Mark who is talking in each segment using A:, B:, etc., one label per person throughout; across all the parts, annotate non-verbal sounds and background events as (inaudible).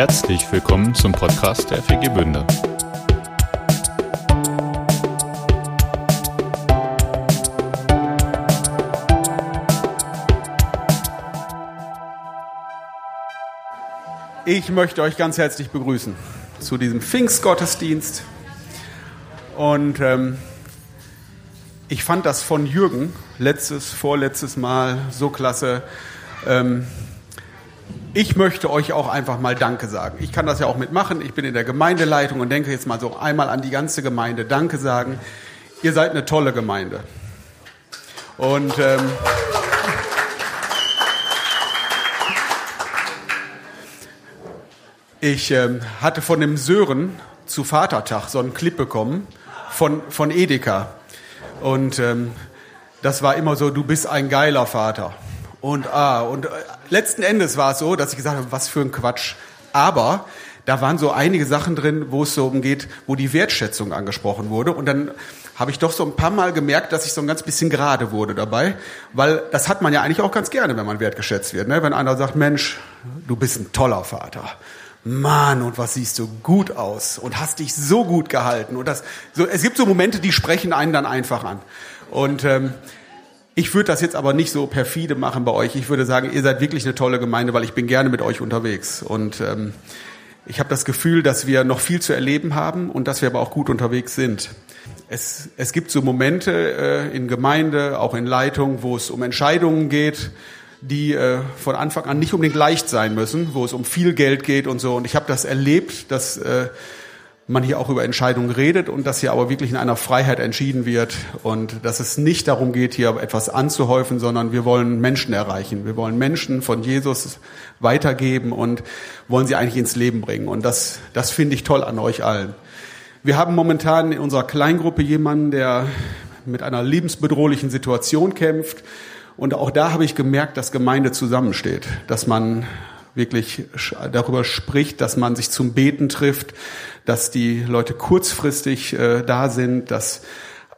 A: Herzlich willkommen zum Podcast der FG Bünde.
B: Ich möchte euch ganz herzlich begrüßen zu diesem Pfingstgottesdienst. Und ähm, ich fand das von Jürgen letztes, vorletztes Mal so klasse. Ähm, ich möchte euch auch einfach mal Danke sagen. Ich kann das ja auch mitmachen. Ich bin in der Gemeindeleitung und denke jetzt mal so einmal an die ganze Gemeinde Danke sagen. Ihr seid eine tolle Gemeinde. Und ähm, ich ähm, hatte von dem Sören zu Vatertag so einen Clip bekommen von, von Edeka. Und ähm, das war immer so, du bist ein geiler Vater. Und, ah, und äh, letzten Endes war es so, dass ich gesagt habe, was für ein Quatsch. Aber da waren so einige Sachen drin, wo es so umgeht, wo die Wertschätzung angesprochen wurde. Und dann habe ich doch so ein paar Mal gemerkt, dass ich so ein ganz bisschen gerade wurde dabei, weil das hat man ja eigentlich auch ganz gerne, wenn man wertgeschätzt wird. Ne? Wenn einer sagt, Mensch, du bist ein toller Vater. Mann, und was siehst du gut aus und hast dich so gut gehalten. Und das, so, es gibt so Momente, die sprechen einen dann einfach an. Und ähm, ich würde das jetzt aber nicht so perfide machen bei euch. Ich würde sagen, ihr seid wirklich eine tolle Gemeinde, weil ich bin gerne mit euch unterwegs. Und ähm, ich habe das Gefühl, dass wir noch viel zu erleben haben und dass wir aber auch gut unterwegs sind. Es, es gibt so Momente äh, in Gemeinde, auch in Leitung, wo es um Entscheidungen geht, die äh, von Anfang an nicht unbedingt leicht sein müssen, wo es um viel Geld geht und so. Und ich habe das erlebt, dass äh, man hier auch über Entscheidungen redet und dass hier aber wirklich in einer Freiheit entschieden wird und dass es nicht darum geht, hier etwas anzuhäufen, sondern wir wollen Menschen erreichen. Wir wollen Menschen von Jesus weitergeben und wollen sie eigentlich ins Leben bringen. Und das, das finde ich toll an euch allen. Wir haben momentan in unserer Kleingruppe jemanden, der mit einer lebensbedrohlichen Situation kämpft. Und auch da habe ich gemerkt, dass Gemeinde zusammensteht, dass man wirklich darüber spricht, dass man sich zum Beten trifft, dass die Leute kurzfristig äh, da sind, dass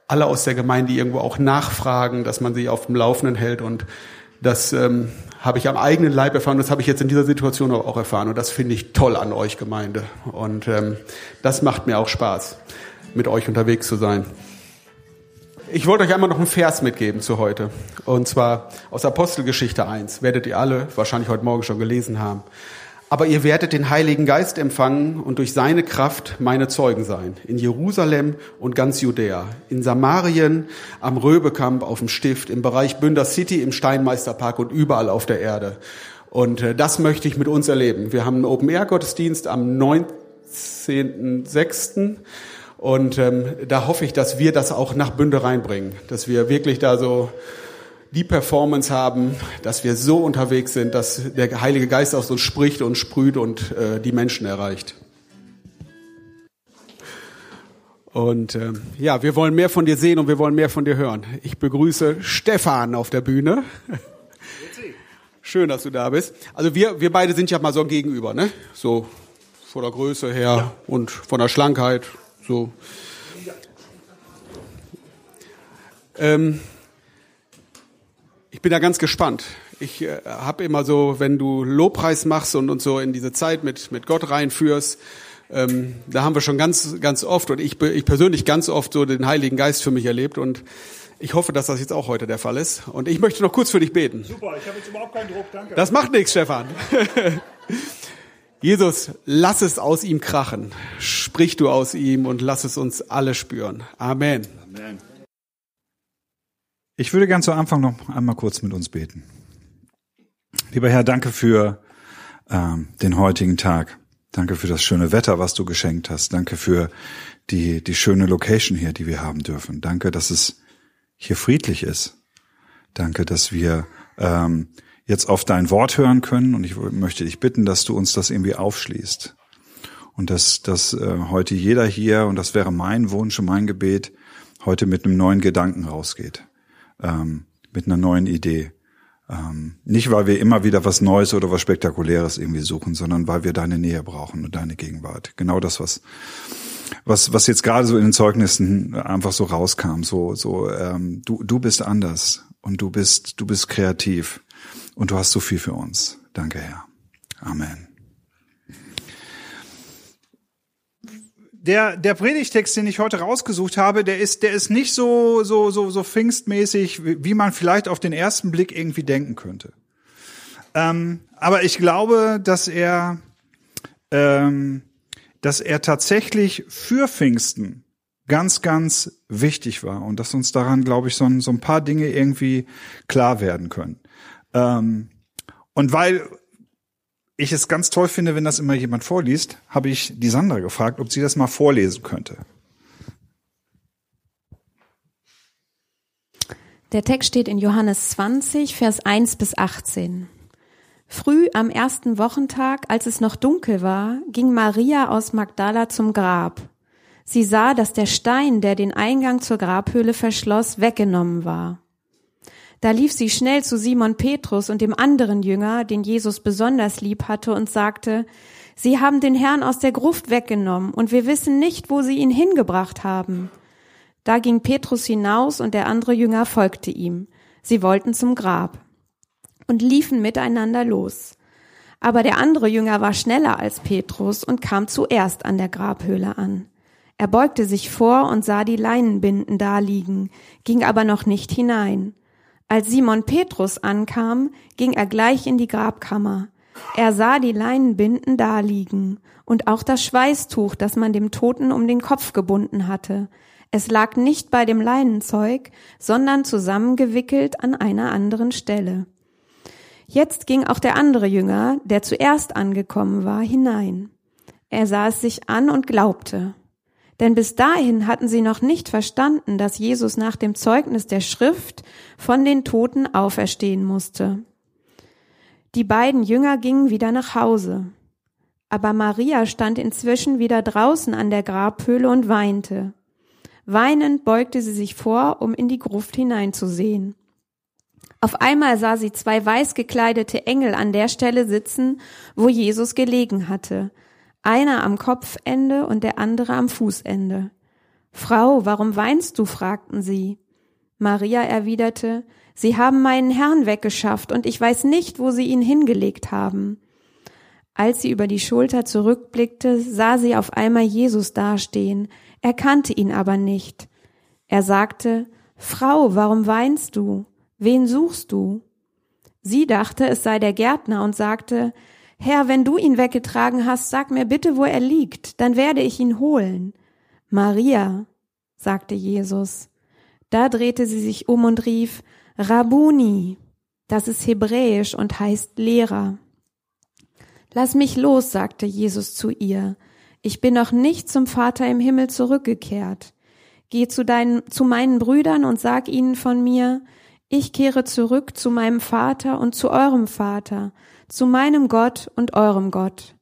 B: alle aus der Gemeinde irgendwo auch nachfragen, dass man sie auf dem Laufenden hält und das ähm, habe ich am eigenen Leib erfahren, das habe ich jetzt in dieser Situation auch erfahren und das finde ich toll an euch Gemeinde und ähm, das macht mir auch Spaß, mit euch unterwegs zu sein. Ich wollte euch einmal noch einen Vers mitgeben zu heute. Und zwar aus Apostelgeschichte 1. Werdet ihr alle wahrscheinlich heute Morgen schon gelesen haben. Aber ihr werdet den Heiligen Geist empfangen und durch seine Kraft meine Zeugen sein. In Jerusalem und ganz Judäa. In Samarien, am Röbekamp, auf dem Stift, im Bereich Bünder City, im Steinmeisterpark und überall auf der Erde. Und äh, das möchte ich mit uns erleben. Wir haben einen Open-Air-Gottesdienst am 19.06. Und ähm, da hoffe ich, dass wir das auch nach Bünde reinbringen, dass wir wirklich da so die Performance haben, dass wir so unterwegs sind, dass der Heilige Geist aus uns spricht und sprüht und äh, die Menschen erreicht. Und äh, ja, wir wollen mehr von dir sehen und wir wollen mehr von dir hören. Ich begrüße Stefan auf der Bühne. Schön, dass du da bist. Also wir, wir beide sind ja mal so gegenüber, ne? So von der Größe her ja. und von der Schlankheit so. Ähm, ich bin da ganz gespannt. Ich äh, habe immer so, wenn du Lobpreis machst und uns so in diese Zeit mit, mit Gott reinführst, ähm, da haben wir schon ganz, ganz oft und ich, ich persönlich ganz oft so den Heiligen Geist für mich erlebt und ich hoffe, dass das jetzt auch heute der Fall ist. Und ich möchte noch kurz für dich beten.
C: Super, ich habe jetzt überhaupt keinen Druck, danke.
B: Das macht nichts, Stefan. (laughs) Jesus, lass es aus ihm krachen. Sprich du aus ihm und lass es uns alle spüren. Amen. Amen.
D: Ich würde gern zu Anfang noch einmal kurz mit uns beten. Lieber Herr, danke für ähm, den heutigen Tag. Danke für das schöne Wetter, was du geschenkt hast. Danke für die, die schöne Location hier, die wir haben dürfen. Danke, dass es hier friedlich ist. Danke, dass wir ähm, jetzt auf dein Wort hören können. Und ich möchte dich bitten, dass du uns das irgendwie aufschließt. Und dass, dass äh, heute jeder hier, und das wäre mein Wunsch und mein Gebet, heute mit einem neuen Gedanken rausgeht. Ähm, mit einer neuen Idee. Ähm, nicht, weil wir immer wieder was Neues oder was Spektakuläres irgendwie suchen, sondern weil wir deine Nähe brauchen und deine Gegenwart. Genau das, was was was jetzt gerade so in den Zeugnissen einfach so rauskam. So so ähm, du du bist anders und du bist du bist kreativ und du hast so viel für uns. Danke, Herr. Amen. Der, der Predigtext, den ich heute rausgesucht habe, der ist, der ist nicht so, so, so, so pfingstmäßig, wie man vielleicht auf den ersten Blick irgendwie denken könnte. Ähm, aber ich glaube, dass er, ähm, dass er tatsächlich für Pfingsten ganz, ganz wichtig war und dass uns daran, glaube ich, so ein, so ein paar Dinge irgendwie klar werden können. Ähm, und weil ich es ganz toll finde, wenn das immer jemand vorliest, habe ich die Sandra gefragt, ob sie das mal vorlesen könnte.
E: Der Text steht in Johannes 20, Vers 1 bis 18. Früh am ersten Wochentag, als es noch dunkel war, ging Maria aus Magdala zum Grab. Sie sah, dass der Stein, der den Eingang zur Grabhöhle verschloss, weggenommen war. Da lief sie schnell zu Simon Petrus und dem anderen Jünger, den Jesus besonders lieb hatte, und sagte, Sie haben den Herrn aus der Gruft weggenommen, und wir wissen nicht, wo Sie ihn hingebracht haben. Da ging Petrus hinaus und der andere Jünger folgte ihm. Sie wollten zum Grab und liefen miteinander los. Aber der andere Jünger war schneller als Petrus und kam zuerst an der Grabhöhle an. Er beugte sich vor und sah die Leinenbinden daliegen, ging aber noch nicht hinein. Als Simon Petrus ankam, ging er gleich in die Grabkammer. Er sah die Leinenbinden daliegen und auch das Schweißtuch, das man dem Toten um den Kopf gebunden hatte. Es lag nicht bei dem Leinenzeug, sondern zusammengewickelt an einer anderen Stelle. Jetzt ging auch der andere Jünger, der zuerst angekommen war, hinein. Er sah es sich an und glaubte. Denn bis dahin hatten sie noch nicht verstanden, dass Jesus nach dem Zeugnis der Schrift von den Toten auferstehen musste. Die beiden Jünger gingen wieder nach Hause. Aber Maria stand inzwischen wieder draußen an der Grabhöhle und weinte. Weinend beugte sie sich vor, um in die Gruft hineinzusehen. Auf einmal sah sie zwei weiß gekleidete Engel an der Stelle sitzen, wo Jesus gelegen hatte, einer am Kopfende und der andere am Fußende. Frau, warum weinst du? fragten sie. Maria erwiderte, Sie haben meinen Herrn weggeschafft, und ich weiß nicht, wo sie ihn hingelegt haben. Als sie über die Schulter zurückblickte, sah sie auf einmal Jesus dastehen, erkannte ihn aber nicht. Er sagte, Frau, warum weinst du? Wen suchst du? Sie dachte, es sei der Gärtner und sagte, Herr, wenn du ihn weggetragen hast, sag mir bitte, wo er liegt, dann werde ich ihn holen. Maria, sagte Jesus. Da drehte sie sich um und rief, Rabuni, das ist hebräisch und heißt Lehrer. Lass mich los, sagte Jesus zu ihr. Ich bin noch nicht zum Vater im Himmel zurückgekehrt. Geh zu deinen, zu meinen Brüdern und sag ihnen von mir, ich kehre zurück zu meinem Vater und zu eurem Vater, zu meinem Gott und eurem Gott.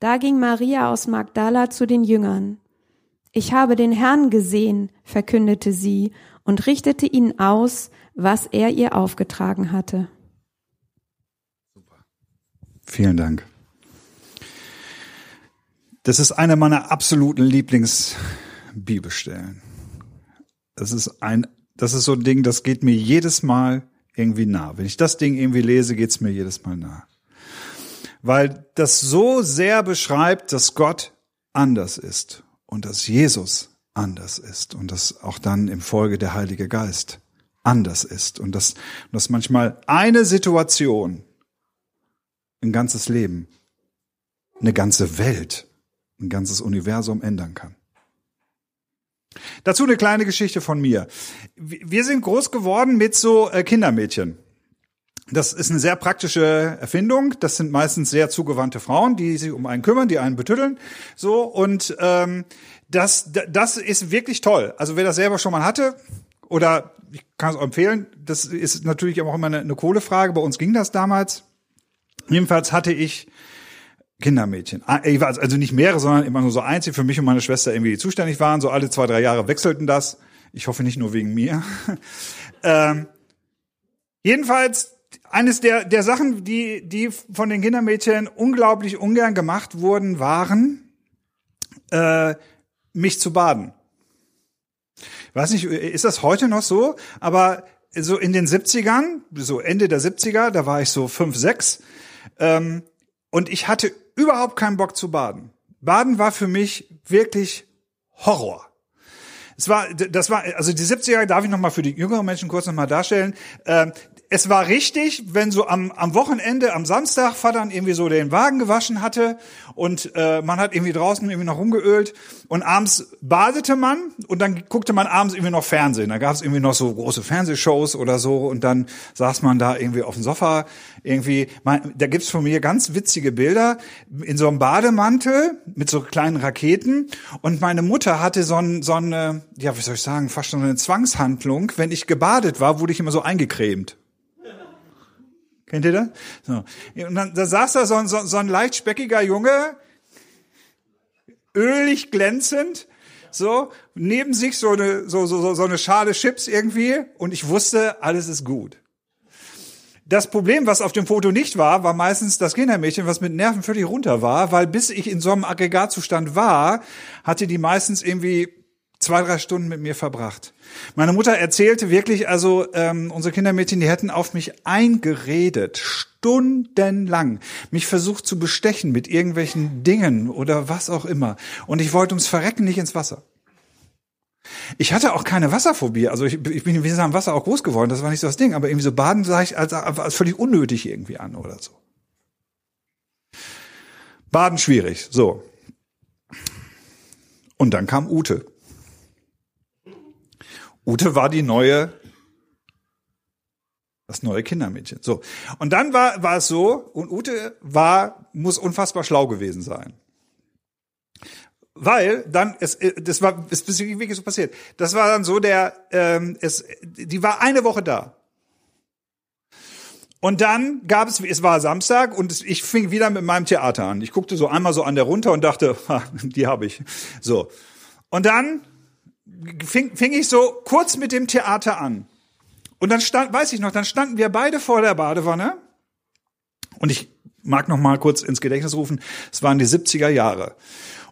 E: Da ging Maria aus Magdala zu den Jüngern. Ich habe den Herrn gesehen, verkündete sie und richtete ihnen aus, was er ihr aufgetragen hatte.
D: Vielen Dank. Das ist eine meiner absoluten Lieblingsbibelstellen. Das ist ein das ist so ein Ding, das geht mir jedes Mal irgendwie nah. Wenn ich das Ding irgendwie lese, geht's mir jedes Mal nah. Weil das so sehr beschreibt, dass Gott anders ist und dass Jesus anders ist und dass auch dann im Folge der Heilige Geist anders ist und dass, dass manchmal eine Situation ein ganzes Leben, eine ganze Welt, ein ganzes Universum ändern kann. Dazu eine kleine Geschichte von mir. Wir sind groß geworden mit so äh, Kindermädchen. Das ist eine sehr praktische Erfindung. Das sind meistens sehr zugewandte Frauen, die sich um einen kümmern, die einen betütteln. So und ähm, das das ist wirklich toll. Also wer das selber schon mal hatte oder ich kann es auch empfehlen. Das ist natürlich auch immer eine, eine Kohlefrage. Bei uns ging das damals. Jedenfalls hatte ich Kindermädchen. Ah, also nicht mehrere, sondern immer nur so eins, die für mich und meine Schwester irgendwie zuständig waren. So alle zwei, drei Jahre wechselten das. Ich hoffe nicht nur wegen mir. (laughs) ähm, jedenfalls eines der, der Sachen, die, die von den Kindermädchen unglaublich ungern gemacht wurden, waren, äh, mich zu baden. Ich weiß nicht, ist das heute noch so? Aber so in den 70ern, so Ende der 70er, da war ich so fünf, sechs, ähm, und ich hatte überhaupt keinen Bock zu baden. Baden war für mich wirklich Horror. Es war, das war, also die 70er darf ich noch mal für die jüngeren Menschen kurz noch mal darstellen. Ähm, es war richtig, wenn so am, am Wochenende, am Samstag Vater irgendwie so den Wagen gewaschen hatte und äh, man hat irgendwie draußen irgendwie noch rumgeölt und abends badete man und dann guckte man abends irgendwie noch Fernsehen. Da gab es irgendwie noch so große Fernsehshows oder so und dann saß man da irgendwie auf dem Sofa irgendwie. Man, da gibt's von mir ganz witzige Bilder in so einem Bademantel mit so kleinen Raketen und meine Mutter hatte so, ein, so eine, ja wie soll ich sagen, fast schon eine Zwangshandlung. Wenn ich gebadet war, wurde ich immer so eingecremt. Kennt ihr das? So. Und dann da saß da so ein, so, so ein leicht speckiger Junge, ölig glänzend, so, neben sich so eine, so, so, so eine Schale Chips irgendwie und ich wusste, alles ist gut. Das Problem, was auf dem Foto nicht war, war meistens das Kindermädchen, was mit Nerven völlig runter war, weil bis ich in so einem Aggregatzustand war, hatte die meistens irgendwie zwei, drei Stunden mit mir verbracht. Meine Mutter erzählte wirklich, also ähm, unsere Kindermädchen, die hätten auf mich eingeredet, stundenlang, mich versucht zu bestechen mit irgendwelchen Dingen oder was auch immer. Und ich wollte ums Verrecken nicht ins Wasser. Ich hatte auch keine Wasserphobie. Also ich, ich bin wie am Wasser auch groß geworden, das war nicht so das Ding. Aber irgendwie so Baden sah ich als, als völlig unnötig irgendwie an oder so. Baden schwierig, so. Und dann kam Ute. Ute war die neue, das neue Kindermädchen. So. Und dann war, war es so, und Ute war, muss unfassbar schlau gewesen sein. Weil dann, es, das war, es ist wirklich so passiert. Das war dann so der, ähm, es, die war eine Woche da. Und dann gab es, es war Samstag und ich fing wieder mit meinem Theater an. Ich guckte so einmal so an der runter und dachte, (laughs) ha, die habe ich. So. Und dann fing, fing ich so kurz mit dem Theater an. Und dann stand, weiß ich noch, dann standen wir beide vor der Badewanne. Und ich mag noch mal kurz ins Gedächtnis rufen, es waren die 70er Jahre.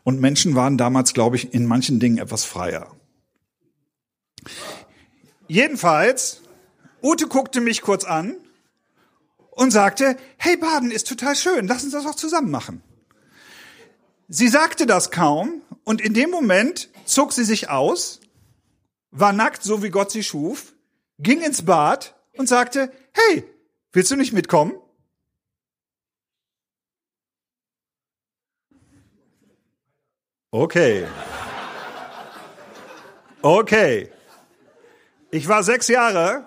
D: Und Menschen waren damals, glaube ich, in manchen Dingen etwas freier. Jedenfalls, Ute guckte mich kurz an und sagte, hey, Baden ist total schön, lass uns das auch zusammen machen. Sie sagte das kaum und in dem Moment zog sie sich aus, war nackt, so wie Gott sie schuf, ging ins Bad und sagte, hey, willst du nicht mitkommen? Okay. Okay. Ich war sechs Jahre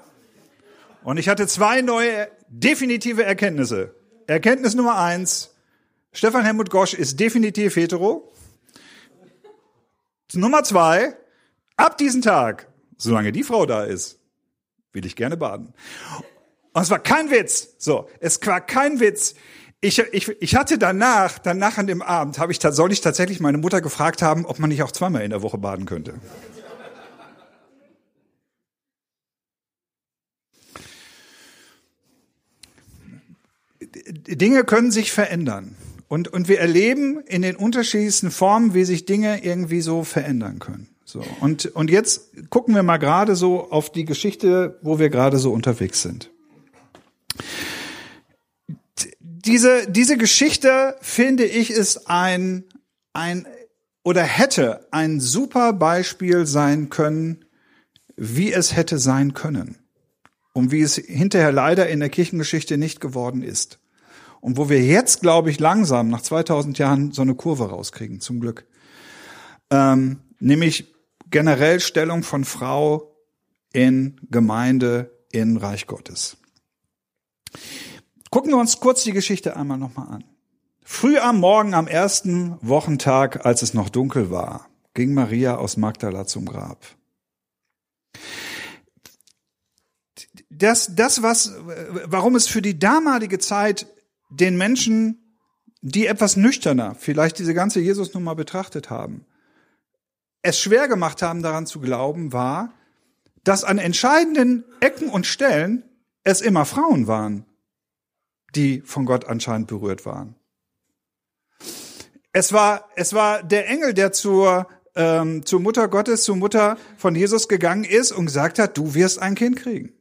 D: und ich hatte zwei neue definitive Erkenntnisse. Erkenntnis Nummer eins. Stefan Helmut Gosch ist definitiv hetero. Nummer zwei, ab diesem Tag, solange die Frau da ist, will ich gerne baden. Und es war kein Witz. So, es war kein Witz. Ich, ich, ich hatte danach, danach an dem Abend, habe ich, soll ich tatsächlich meine Mutter gefragt haben, ob man nicht auch zweimal in der Woche baden könnte. Dinge können sich verändern. Und, und wir erleben in den unterschiedlichsten Formen, wie sich Dinge irgendwie so verändern können. So. Und, und jetzt gucken wir mal gerade so auf die Geschichte, wo wir gerade so unterwegs sind. Diese, diese Geschichte, finde ich, ist ein, ein, oder hätte ein super Beispiel sein können, wie es hätte sein können. Und wie es hinterher leider in der Kirchengeschichte nicht geworden ist. Und wo wir jetzt, glaube ich, langsam nach 2000 Jahren so eine Kurve rauskriegen, zum Glück. Ähm, nämlich generell Stellung von Frau in Gemeinde in Reich Gottes. Gucken wir uns kurz die Geschichte einmal nochmal an. Früh am Morgen am ersten Wochentag, als es noch dunkel war, ging Maria aus Magdala zum Grab. Das, das was, warum es für die damalige Zeit den Menschen, die etwas nüchterner vielleicht diese ganze Jesus-Nummer betrachtet haben, es schwer gemacht haben, daran zu glauben, war, dass an entscheidenden Ecken und Stellen es immer Frauen waren, die von Gott anscheinend berührt waren. Es war, es war der Engel, der zur, ähm, zur Mutter Gottes, zur Mutter von Jesus gegangen ist und gesagt hat, du wirst ein Kind kriegen.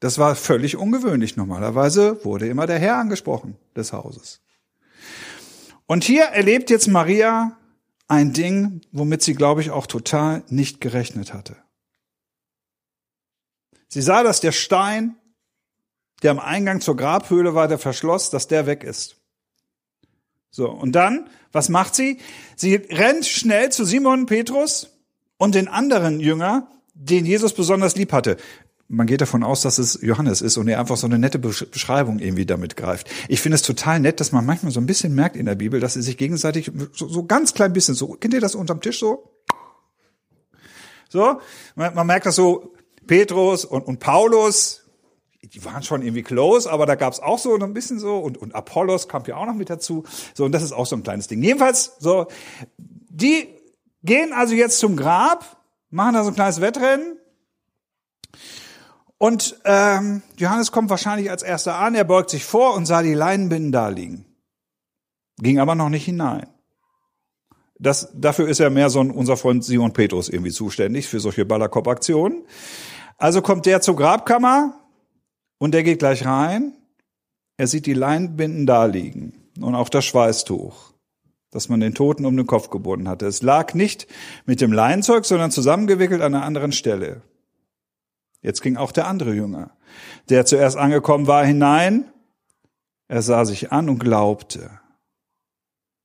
D: Das war völlig ungewöhnlich. Normalerweise wurde immer der Herr angesprochen des Hauses. Und hier erlebt jetzt Maria ein Ding, womit sie, glaube ich, auch total nicht gerechnet hatte. Sie sah, dass der Stein, der am Eingang zur Grabhöhle war, der verschloss, dass der weg ist. So, und dann, was macht sie? Sie rennt schnell zu Simon Petrus und den anderen Jünger, den Jesus besonders lieb hatte. Man geht davon aus, dass es Johannes ist und er einfach so eine nette Beschreibung irgendwie damit greift. Ich finde es total nett, dass man manchmal so ein bisschen merkt in der Bibel, dass sie sich gegenseitig so, so ganz klein bisschen so, kennt ihr das unterm Tisch so? So, man, man merkt das so, Petrus und, und Paulus, die waren schon irgendwie close, aber da gab es auch so ein bisschen so und, und Apollos kam ja auch noch mit dazu. So, und das ist auch so ein kleines Ding. Jedenfalls, so, die gehen also jetzt zum Grab, machen da so ein kleines Wettrennen. Und ähm, Johannes kommt wahrscheinlich als erster an, er beugt sich vor und sah die Leinenbinden da liegen. Ging aber noch nicht hinein. Das, dafür ist ja mehr so ein, unser Freund Simon Petrus irgendwie zuständig, für solche Ballerkopf-Aktionen. Also kommt der zur Grabkammer und der geht gleich rein. Er sieht die Leinbinden da liegen und auch das Schweißtuch, das man den Toten um den Kopf gebunden hatte. Es lag nicht mit dem Leinzeug, sondern zusammengewickelt an einer anderen Stelle. Jetzt ging auch der andere Jünger, der zuerst angekommen war, hinein. Er sah sich an und glaubte.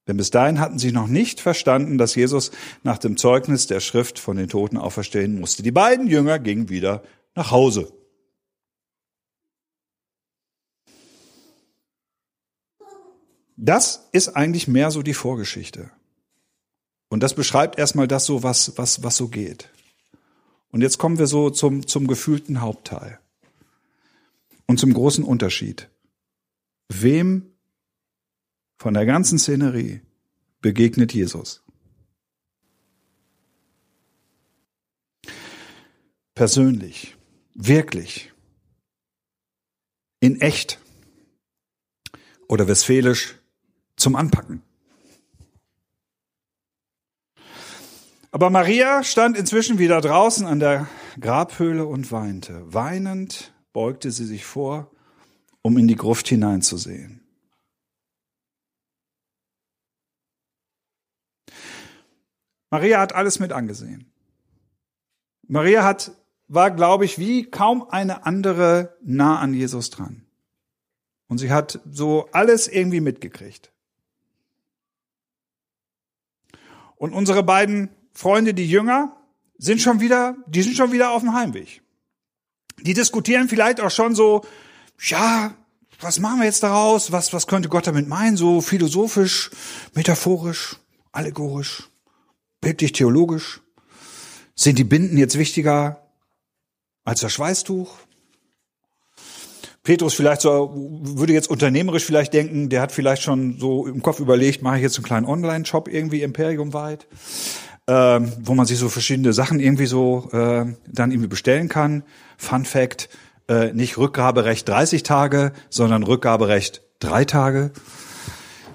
D: Denn bis dahin hatten sie noch nicht verstanden, dass Jesus nach dem Zeugnis der Schrift von den Toten auferstehen musste. Die beiden Jünger gingen wieder nach Hause. Das ist eigentlich mehr so die Vorgeschichte. Und das beschreibt erstmal das so, was, was, was so geht. Und jetzt kommen wir so zum, zum gefühlten Hauptteil. Und zum großen Unterschied. Wem von der ganzen Szenerie begegnet Jesus. Persönlich, wirklich, in echt oder westfälisch zum Anpacken. Aber Maria stand inzwischen wieder draußen an der Grabhöhle und weinte. Weinend beugte sie sich vor, um in die Gruft hineinzusehen. Maria hat alles mit angesehen. Maria hat, war, glaube ich, wie kaum eine andere nah an Jesus dran. Und sie hat so alles irgendwie mitgekriegt. Und unsere beiden Freunde, die Jünger, sind schon wieder, die sind schon wieder auf dem Heimweg. Die diskutieren vielleicht auch schon so, ja, was machen wir jetzt daraus? Was, was könnte Gott damit meinen? So philosophisch, metaphorisch, allegorisch bildlich theologisch? Sind die Binden jetzt wichtiger als das Schweißtuch? Petrus vielleicht so, würde jetzt unternehmerisch vielleicht denken, der hat vielleicht schon so im Kopf überlegt, mache ich jetzt einen kleinen Online-Shop irgendwie imperiumweit, ähm, wo man sich so verschiedene Sachen irgendwie so äh, dann irgendwie bestellen kann. Fun Fact, äh, nicht Rückgaberecht 30 Tage, sondern Rückgaberecht drei Tage.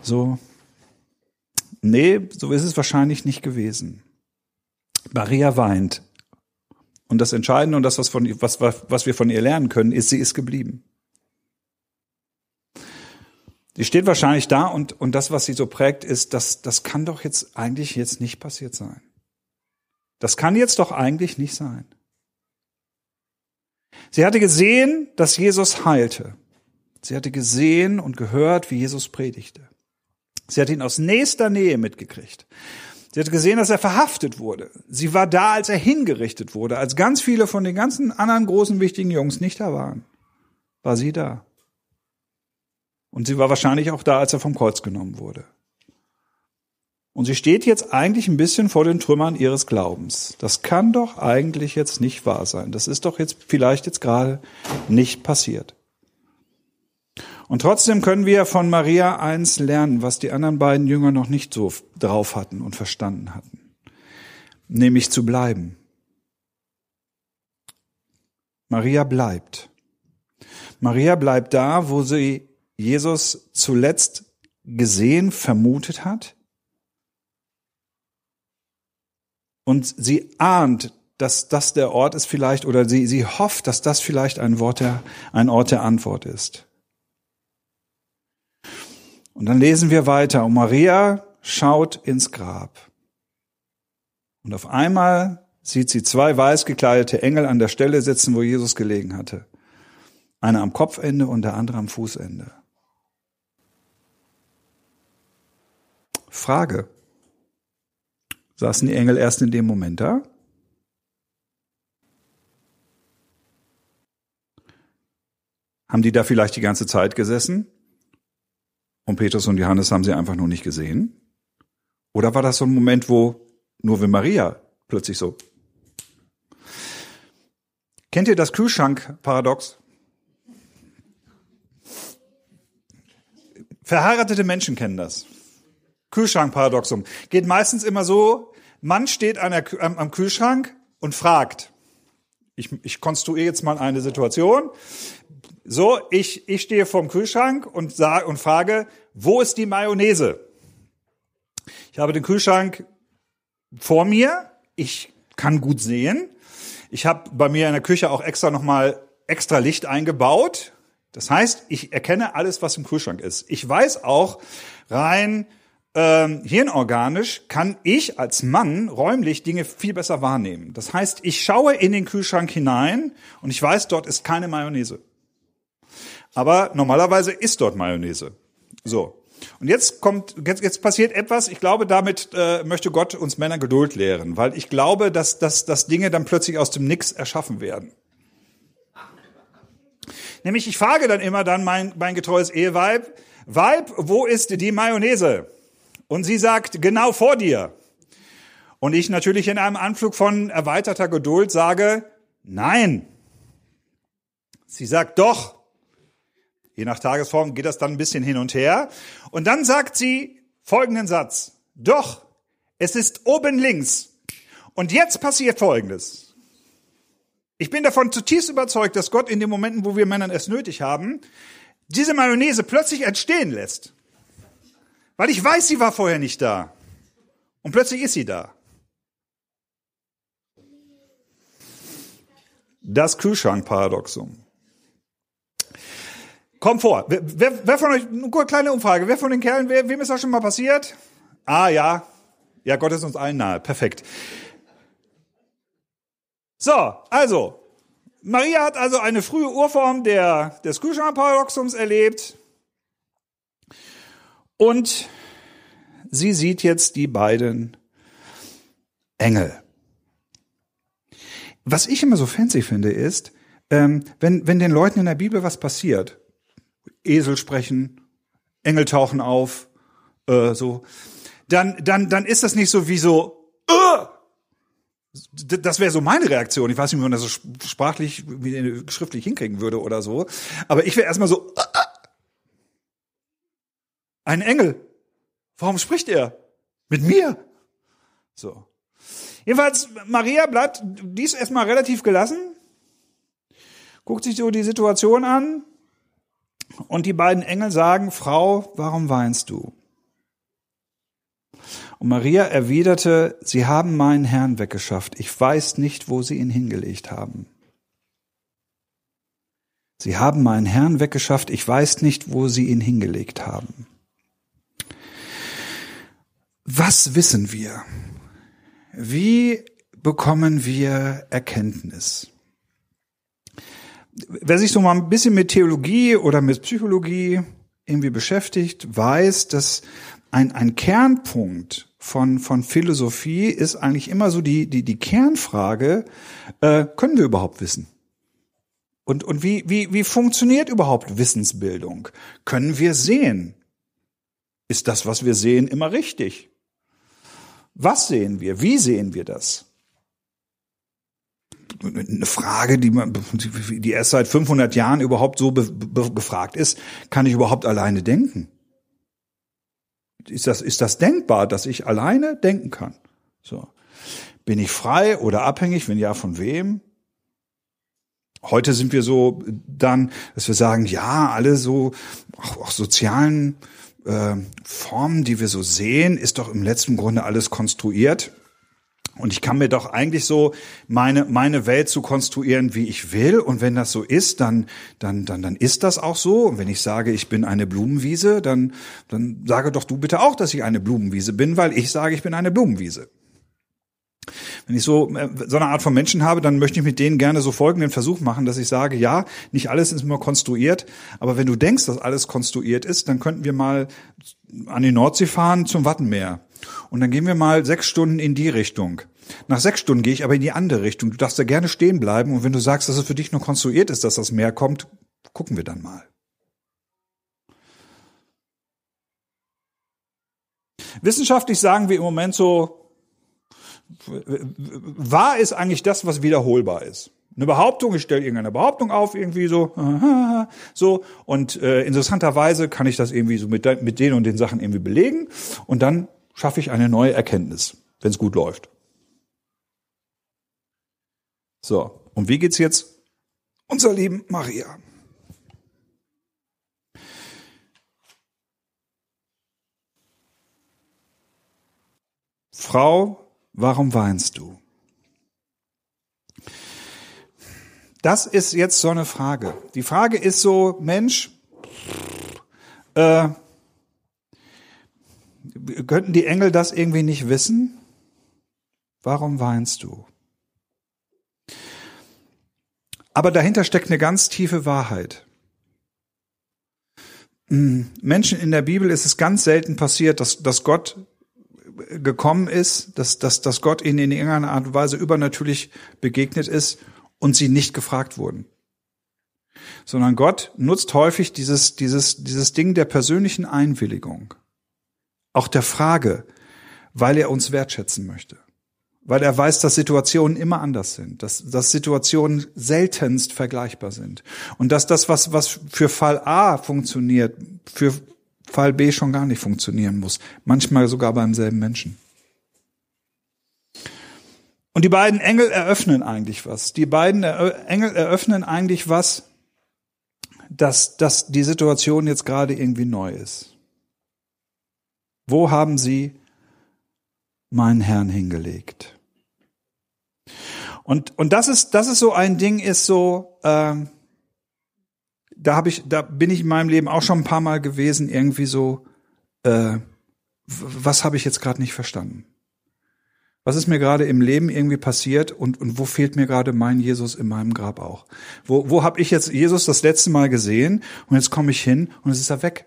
D: So, Nee, so ist es wahrscheinlich nicht gewesen. Maria weint. Und das Entscheidende und das, was, von, was, was wir von ihr lernen können, ist, sie ist geblieben. Sie steht wahrscheinlich da und, und das, was sie so prägt, ist, dass das kann doch jetzt eigentlich jetzt nicht passiert sein. Das kann jetzt doch eigentlich nicht sein. Sie hatte gesehen, dass Jesus heilte. Sie hatte gesehen und gehört, wie Jesus predigte. Sie hat ihn aus nächster Nähe mitgekriegt. Sie hat gesehen, dass er verhaftet wurde. Sie war da, als er hingerichtet wurde, als ganz viele von den ganzen anderen großen wichtigen Jungs nicht da waren. War sie da. Und sie war wahrscheinlich auch da, als er vom Kreuz genommen wurde. Und sie steht jetzt eigentlich ein bisschen vor den Trümmern ihres Glaubens. Das kann doch eigentlich jetzt nicht wahr sein. Das ist doch jetzt vielleicht jetzt gerade nicht passiert. Und trotzdem können wir von Maria eins lernen, was die anderen beiden Jünger noch nicht so drauf hatten und verstanden hatten. Nämlich zu bleiben. Maria bleibt. Maria bleibt da, wo sie Jesus zuletzt gesehen, vermutet hat. Und sie ahnt, dass das der Ort ist vielleicht, oder sie, sie hofft, dass das vielleicht ein, Wort der, ein Ort der Antwort ist. Und dann lesen wir weiter. Und Maria schaut ins Grab. Und auf einmal sieht sie zwei weiß gekleidete Engel an der Stelle sitzen, wo Jesus gelegen hatte. Einer am Kopfende und der andere am Fußende. Frage. Saßen die Engel erst in dem Moment da? Haben die da vielleicht die ganze Zeit gesessen? Und Petrus und Johannes haben sie einfach nur nicht gesehen? Oder war das so ein Moment, wo nur wie Maria plötzlich so? Kennt ihr das Kühlschrank-Paradox? Verheiratete Menschen kennen das. Kühlschrank-Paradoxum. Geht meistens immer so, Mann steht an der, am, am Kühlschrank und fragt. Ich, ich konstruiere jetzt mal eine Situation. So, ich, ich stehe vorm Kühlschrank und, sag, und frage, wo ist die Mayonnaise? Ich habe den Kühlschrank vor mir. Ich kann gut sehen. Ich habe bei mir in der Küche auch extra nochmal extra Licht eingebaut. Das heißt, ich erkenne alles, was im Kühlschrank ist. Ich weiß auch rein ähm, hirnorganisch kann ich als Mann räumlich Dinge viel besser wahrnehmen. Das heißt, ich schaue in den Kühlschrank hinein und ich weiß, dort ist keine Mayonnaise. Aber normalerweise ist dort Mayonnaise. So. Und jetzt kommt, jetzt, jetzt passiert etwas. Ich glaube, damit äh, möchte Gott uns Männer Geduld lehren, weil ich glaube, dass, dass, dass Dinge dann plötzlich aus dem Nix erschaffen werden. Nämlich, ich frage dann immer dann mein, mein getreues Eheweib, Weib, wo ist die Mayonnaise? Und sie sagt, genau vor dir. Und ich natürlich in einem Anflug von erweiterter Geduld sage, nein. Sie sagt doch. Je nach Tagesform geht das dann ein bisschen hin und her. Und dann sagt sie folgenden Satz. Doch, es ist oben links. Und jetzt passiert Folgendes. Ich bin davon zutiefst überzeugt, dass Gott in den Momenten, wo wir Männern es nötig haben, diese Mayonnaise plötzlich entstehen lässt. Weil ich weiß, sie war vorher nicht da. Und plötzlich ist sie da. Das Kühlschrankparadoxum. Komm vor. Wer, wer, wer von euch, eine kleine Umfrage, wer von den Kerlen, wer, wem ist das schon mal passiert? Ah ja, ja, Gott ist uns allen nahe. Perfekt. So, also, Maria hat also eine frühe Urform der, des Kühlschrankparadoxums erlebt. Und sie sieht jetzt die beiden Engel. Was ich immer so fancy finde, ist, ähm, wenn, wenn den Leuten in der Bibel was passiert, Esel sprechen, Engel tauchen auf, äh, so, dann, dann, dann ist das nicht so wie so, uh! das wäre so meine Reaktion. Ich weiß nicht, wie man das so sprachlich, wie schriftlich hinkriegen würde oder so. Aber ich wäre erstmal so, uh! Ein Engel. Warum spricht er? Mit mir? So. Jedenfalls, Maria bleibt dies erstmal relativ gelassen, guckt sich so die Situation an, und die beiden Engel sagen, Frau, warum weinst du? Und Maria erwiderte, Sie haben meinen Herrn weggeschafft. Ich weiß nicht, wo Sie ihn hingelegt haben. Sie haben meinen Herrn weggeschafft. Ich weiß nicht, wo Sie ihn hingelegt haben. Was wissen wir? Wie bekommen wir Erkenntnis? wer sich so mal ein bisschen mit Theologie oder mit Psychologie irgendwie beschäftigt, weiß, dass ein, ein Kernpunkt von, von Philosophie ist eigentlich immer so die, die, die Kernfrage, äh, können wir überhaupt wissen? Und, und wie, wie, wie funktioniert überhaupt Wissensbildung? Können wir sehen? Ist das, was wir sehen, immer richtig? Was sehen wir? Wie sehen wir das? eine Frage, die man, die erst seit 500 Jahren überhaupt so gefragt ist, kann ich überhaupt alleine denken? Ist das, ist das denkbar, dass ich alleine denken kann? So. Bin ich frei oder abhängig? Wenn ja, von wem? Heute sind wir so dann, dass wir sagen, ja, alle so, auch, auch sozialen äh, Formen, die wir so sehen, ist doch im letzten Grunde alles konstruiert. Und ich kann mir doch eigentlich so meine, meine Welt zu konstruieren, wie ich will. Und wenn das so ist, dann, dann, dann, dann ist das auch so. Und wenn ich sage, ich bin eine Blumenwiese, dann, dann sage doch du bitte auch, dass ich eine Blumenwiese bin, weil ich sage, ich bin eine Blumenwiese. Wenn ich so, äh, so eine Art von Menschen habe, dann möchte ich mit denen gerne so folgenden Versuch machen, dass ich sage, ja, nicht alles ist immer konstruiert, aber wenn du denkst, dass alles konstruiert ist, dann könnten wir mal an die Nordsee fahren zum Wattenmeer. Und dann gehen wir mal sechs Stunden in die Richtung. Nach sechs Stunden gehe ich aber in die andere Richtung. Du darfst da gerne stehen bleiben. Und wenn du sagst, dass es für dich nur konstruiert ist, dass das Meer kommt, gucken wir dann mal. Wissenschaftlich sagen wir im Moment so, wahr ist eigentlich das, was wiederholbar ist. Eine Behauptung, ich stelle irgendeine Behauptung auf, irgendwie so, (laughs) so, und äh, interessanterweise kann ich das irgendwie so mit, mit den und den Sachen irgendwie belegen und dann schaffe ich eine neue Erkenntnis, wenn es gut läuft. So, und wie geht's jetzt unser lieben Maria? Frau, warum weinst du? Das ist jetzt so eine Frage. Die Frage ist so, Mensch, äh, könnten die Engel das irgendwie nicht wissen? Warum weinst du? Aber dahinter steckt eine ganz tiefe Wahrheit. Hm, Menschen in der Bibel ist es ganz selten passiert, dass, dass Gott gekommen ist, dass, dass, dass Gott ihnen in irgendeiner Art und Weise übernatürlich begegnet ist und sie nicht gefragt wurden. Sondern Gott nutzt häufig dieses, dieses, dieses Ding der persönlichen Einwilligung. Auch der Frage, weil er uns wertschätzen möchte. Weil er weiß, dass Situationen immer anders sind, dass, dass Situationen seltenst vergleichbar sind. Und dass das, was, was für Fall A funktioniert, für Fall B schon gar nicht funktionieren muss. Manchmal sogar beim selben Menschen. Und die beiden Engel eröffnen eigentlich was. Die beiden Engel eröffnen eigentlich was, dass, dass die Situation jetzt gerade irgendwie neu ist. Wo haben sie meinen Herrn hingelegt? Und, und das ist, das ist so ein Ding, ist so, äh, da habe ich, da bin ich in meinem Leben auch schon ein paar Mal gewesen, irgendwie so, äh, was habe ich jetzt gerade nicht verstanden? Was ist mir gerade im Leben irgendwie passiert und, und wo fehlt mir gerade mein Jesus in meinem Grab auch? Wo, wo habe ich jetzt Jesus das letzte Mal gesehen und jetzt komme ich hin und es ist er weg?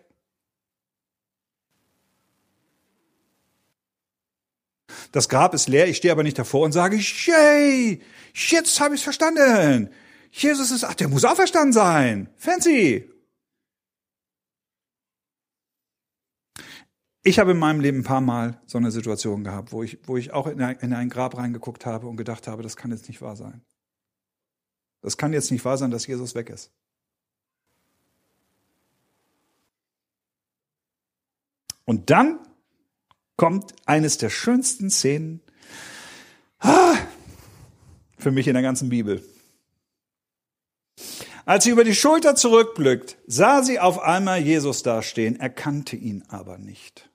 D: Das Grab ist leer, ich stehe aber nicht davor und sage, yay, jetzt habe ich es verstanden. Jesus ist, ach, der muss auferstanden sein. Fancy. Ich habe in meinem Leben ein paar Mal so eine Situation gehabt, wo ich, wo ich auch in ein, in ein Grab reingeguckt habe und gedacht habe, das kann jetzt nicht wahr sein. Das kann jetzt nicht wahr sein, dass Jesus weg ist. Und dann kommt eines der schönsten Szenen ah, für mich in der ganzen Bibel. Als sie über die Schulter zurückblickt, sah sie auf einmal Jesus dastehen, erkannte ihn aber nicht.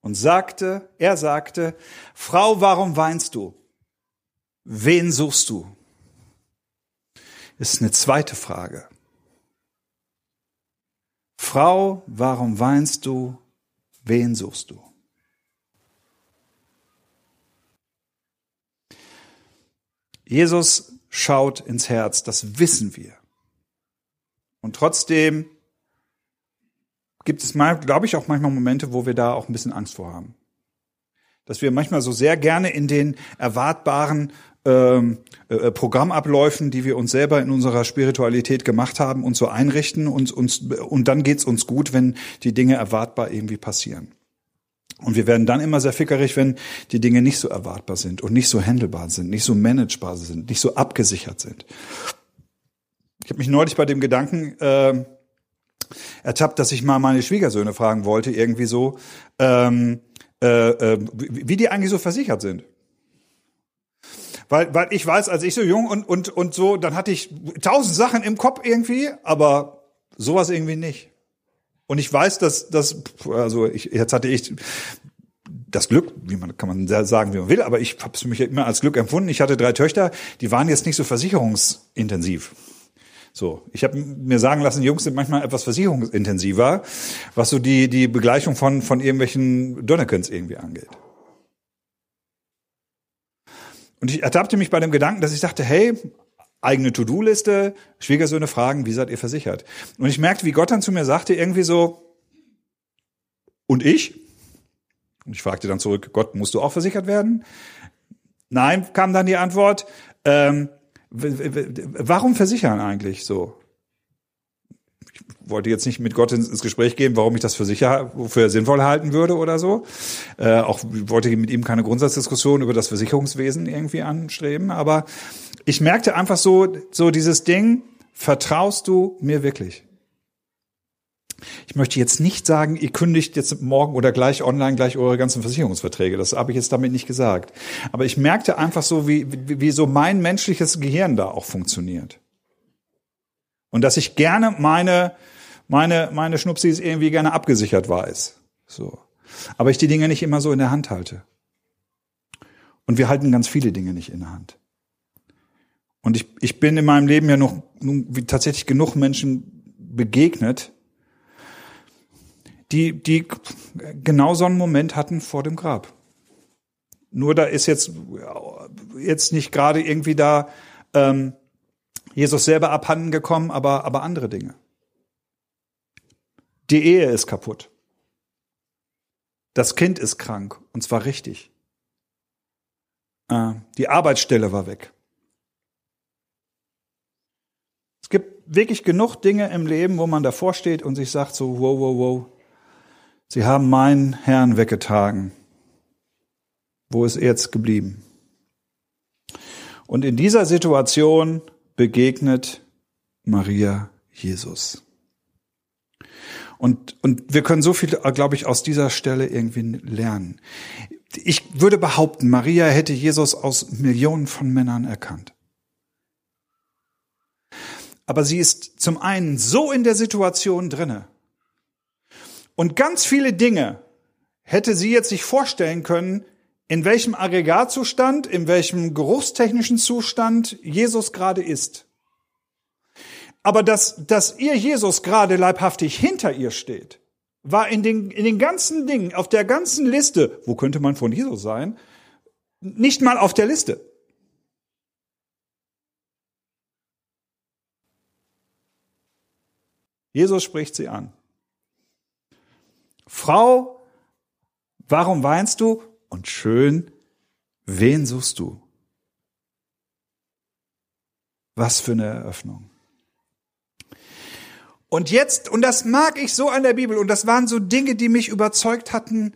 D: Und sagte, er sagte, Frau, warum weinst du? Wen suchst du? Ist eine zweite Frage. Frau, warum weinst du? Wen suchst du? Jesus schaut ins Herz, das wissen wir. Und trotzdem gibt es mal, glaube ich, auch manchmal Momente, wo wir da auch ein bisschen Angst vor haben. Dass wir manchmal so sehr gerne in den erwartbaren ähm, äh, Programmabläufen, die wir uns selber in unserer Spiritualität gemacht haben, uns so einrichten und, uns, und dann geht's uns gut, wenn die Dinge erwartbar irgendwie passieren. Und wir werden dann immer sehr fickerig, wenn die Dinge nicht so erwartbar sind und nicht so handelbar sind, nicht so managebar sind, nicht so abgesichert sind. Ich habe mich neulich bei dem Gedanken äh, ertappt, dass ich mal meine Schwiegersöhne fragen wollte, irgendwie so, ähm, äh, äh, wie die eigentlich so versichert sind. Weil, weil ich weiß, als ich so jung und, und, und so, dann hatte ich tausend Sachen im Kopf irgendwie, aber sowas irgendwie nicht. Und ich weiß, dass, dass also ich, jetzt hatte ich das Glück, wie man kann man sagen, wie man will, aber ich habe es mich immer als Glück empfunden. Ich hatte drei Töchter, die waren jetzt nicht so versicherungsintensiv. So, ich habe mir sagen lassen, Jungs sind manchmal etwas versicherungsintensiver, was so die die Begleichung von von irgendwelchen Donnekens irgendwie angeht. Und ich ertappte mich bei dem Gedanken, dass ich dachte, hey, eigene To-Do-Liste, Schwiegersöhne fragen, wie seid ihr versichert? Und ich merkte, wie Gott dann zu mir sagte, irgendwie so, und ich? Und ich fragte dann zurück, Gott, musst du auch versichert werden? Nein, kam dann die Antwort, ähm, warum versichern eigentlich so? Ich wollte jetzt nicht mit Gott ins Gespräch gehen, warum ich das für sicher, für sinnvoll halten würde oder so. Äh, auch wollte mit ihm keine Grundsatzdiskussion über das Versicherungswesen irgendwie anstreben. Aber ich merkte einfach so, so dieses Ding, vertraust du mir wirklich? Ich möchte jetzt nicht sagen, ihr kündigt jetzt morgen oder gleich online gleich eure ganzen Versicherungsverträge. Das habe ich jetzt damit nicht gesagt. Aber ich merkte einfach so, wie, wie, wie so mein menschliches Gehirn da auch funktioniert. Und dass ich gerne meine, meine, meine Schnupsis irgendwie gerne abgesichert weiß. So. Aber ich die Dinge nicht immer so in der Hand halte. Und wir halten ganz viele Dinge nicht in der Hand. Und ich, ich bin in meinem Leben ja noch nun, wie tatsächlich genug Menschen begegnet, die, die genau so einen Moment hatten vor dem Grab. Nur da ist jetzt, jetzt nicht gerade irgendwie da ähm, Jesus selber abhanden gekommen, aber, aber andere Dinge. Die Ehe ist kaputt. Das Kind ist krank, und zwar richtig. Äh, die Arbeitsstelle war weg. Es gibt wirklich genug Dinge im Leben, wo man davor steht und sich sagt so, wow, wow, wow, sie haben meinen Herrn weggetragen. Wo ist er jetzt geblieben? Und in dieser Situation begegnet Maria Jesus. Und, und wir können so viel, glaube ich, aus dieser Stelle irgendwie lernen. Ich würde behaupten, Maria hätte Jesus aus Millionen von Männern erkannt. Aber sie ist zum einen so in der Situation drinne. Und ganz viele Dinge hätte sie jetzt sich vorstellen können, in welchem Aggregatzustand, in welchem geruchstechnischen Zustand Jesus gerade ist. Aber dass, dass ihr Jesus gerade leibhaftig hinter ihr steht, war in den, in den ganzen Dingen, auf der ganzen Liste, wo könnte man von Jesus sein, nicht mal auf der Liste. Jesus spricht sie an. Frau, warum weinst du? Und schön, wen suchst du? Was für eine Eröffnung. Und jetzt, und das mag ich so an der Bibel, und das waren so Dinge, die mich überzeugt hatten,